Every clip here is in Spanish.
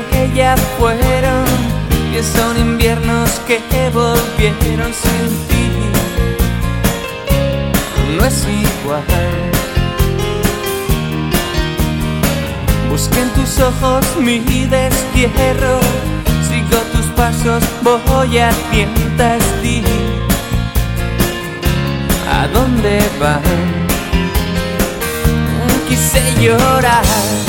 que ya fueron, y son inviernos que volvieron sin ti. No es igual. Busqué en tus ojos mi destierro, sigo tus pasos, voy a tientas ti. ¿A dónde van? Quise llorar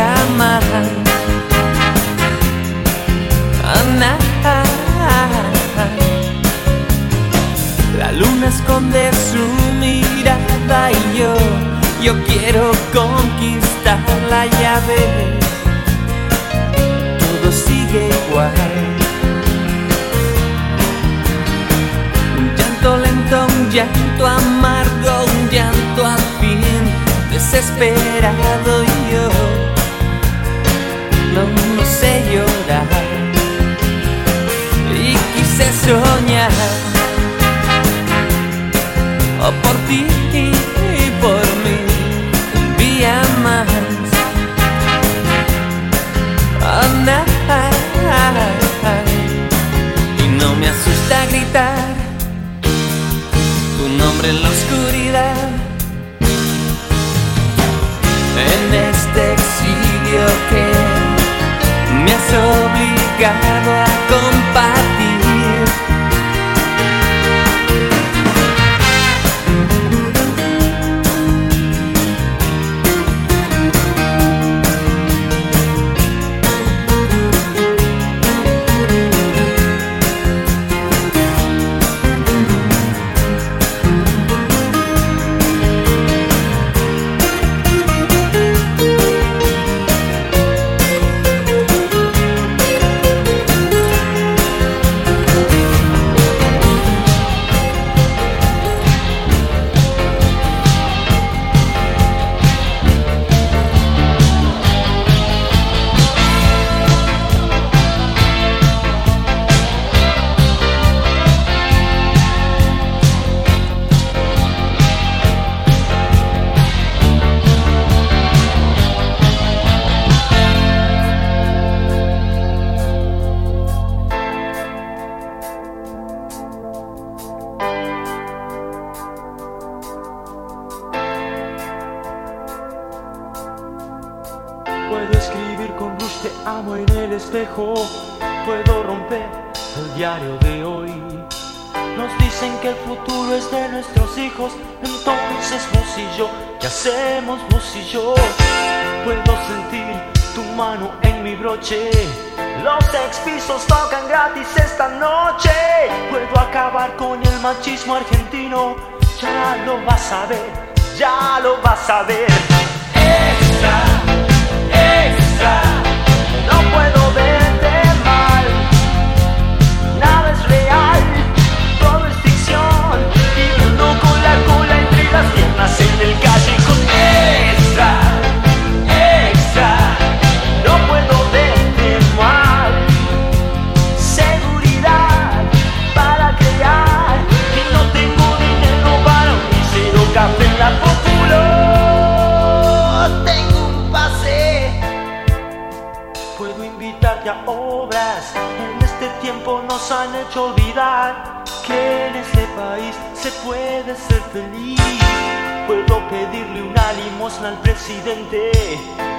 más. Ana, La luna esconde su mirada y yo, yo quiero conquistarla ya ves. Todo sigue igual. Un llanto lento, un llanto amargo, un llanto al fin desesperado yo no, sé llorar y quise soñar. Oh, por ti y por mí un día más. Oh, y no me asusta gritar tu nombre en la oscuridad. En este obligado a compartir.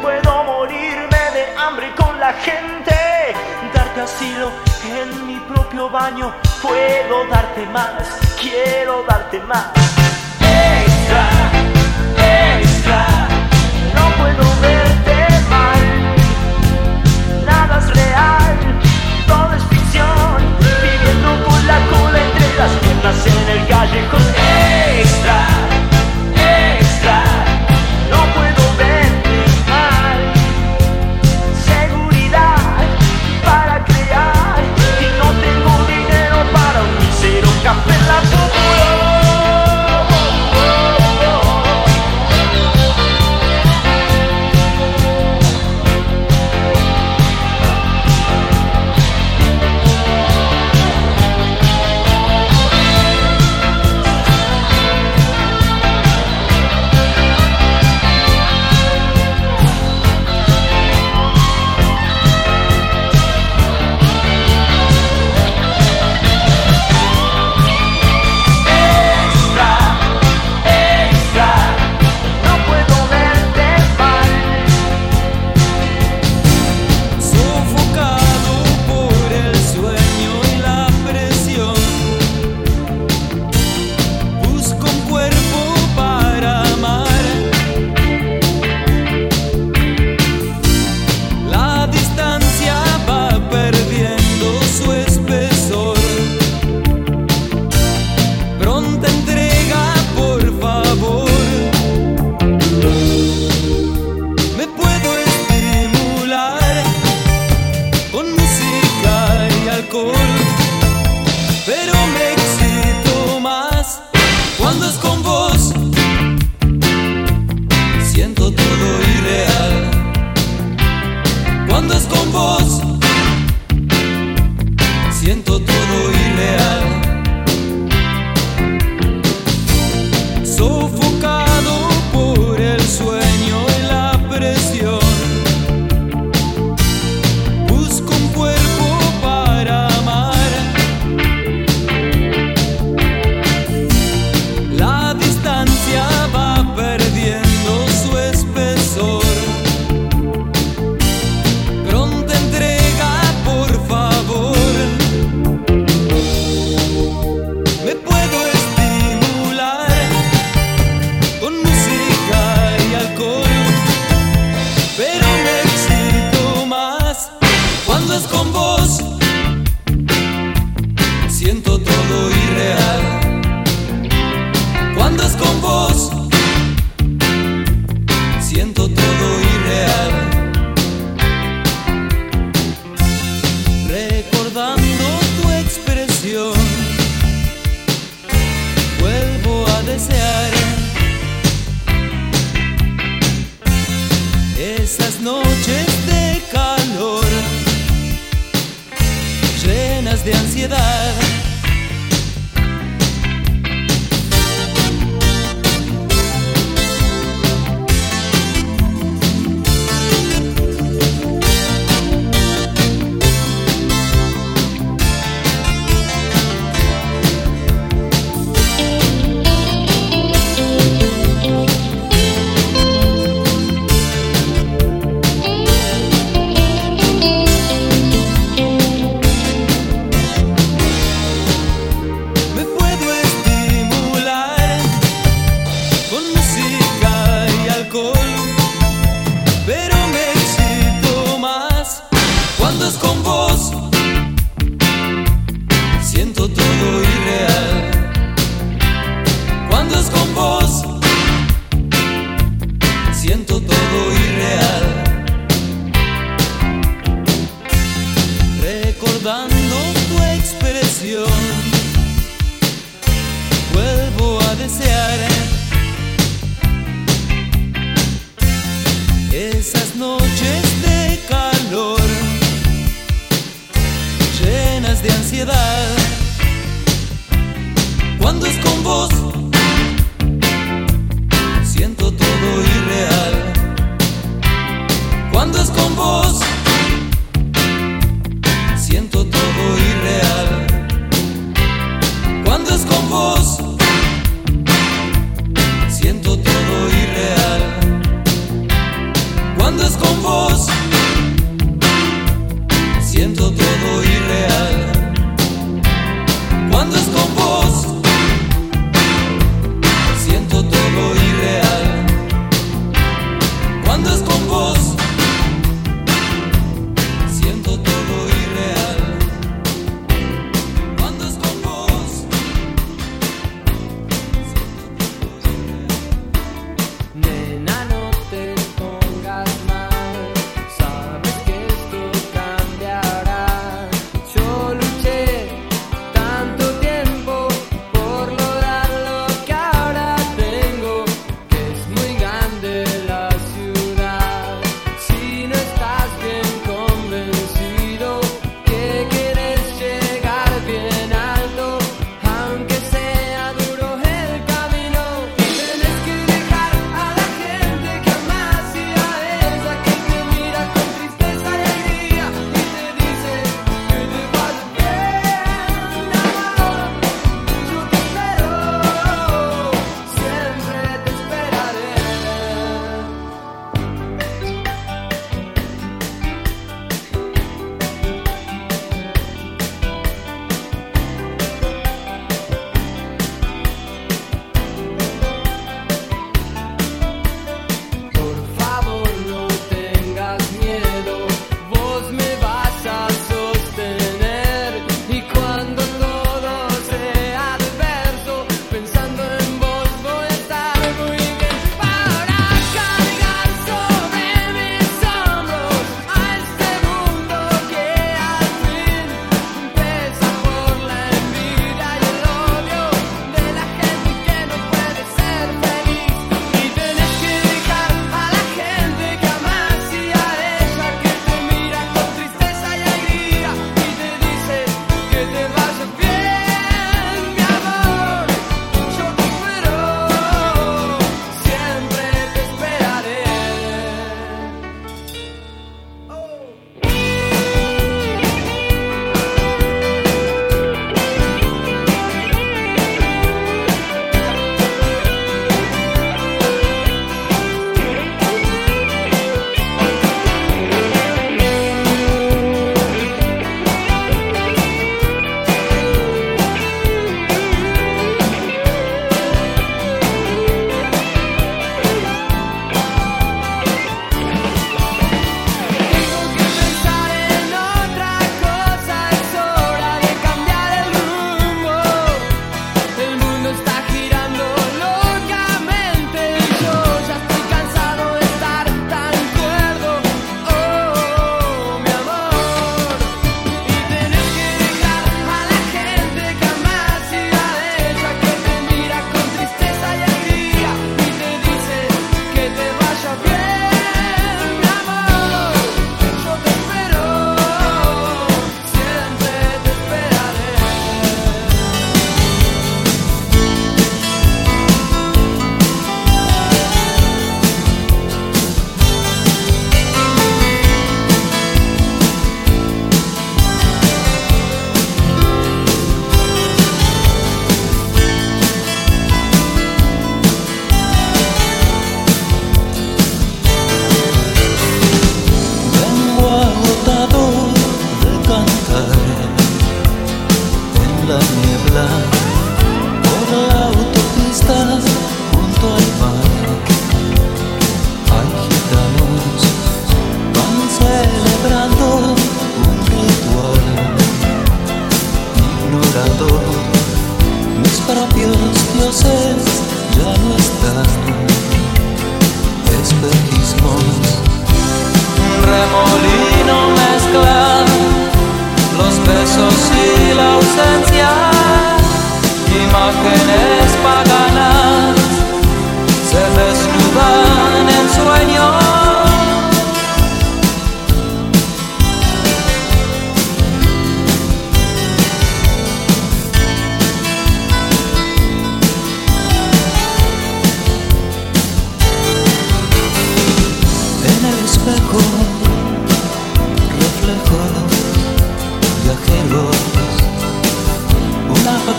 Puedo morirme de hambre con la gente, darte asilo en mi propio baño. Puedo darte más, quiero darte más. yeah. Cuando es con vos,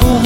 Oh.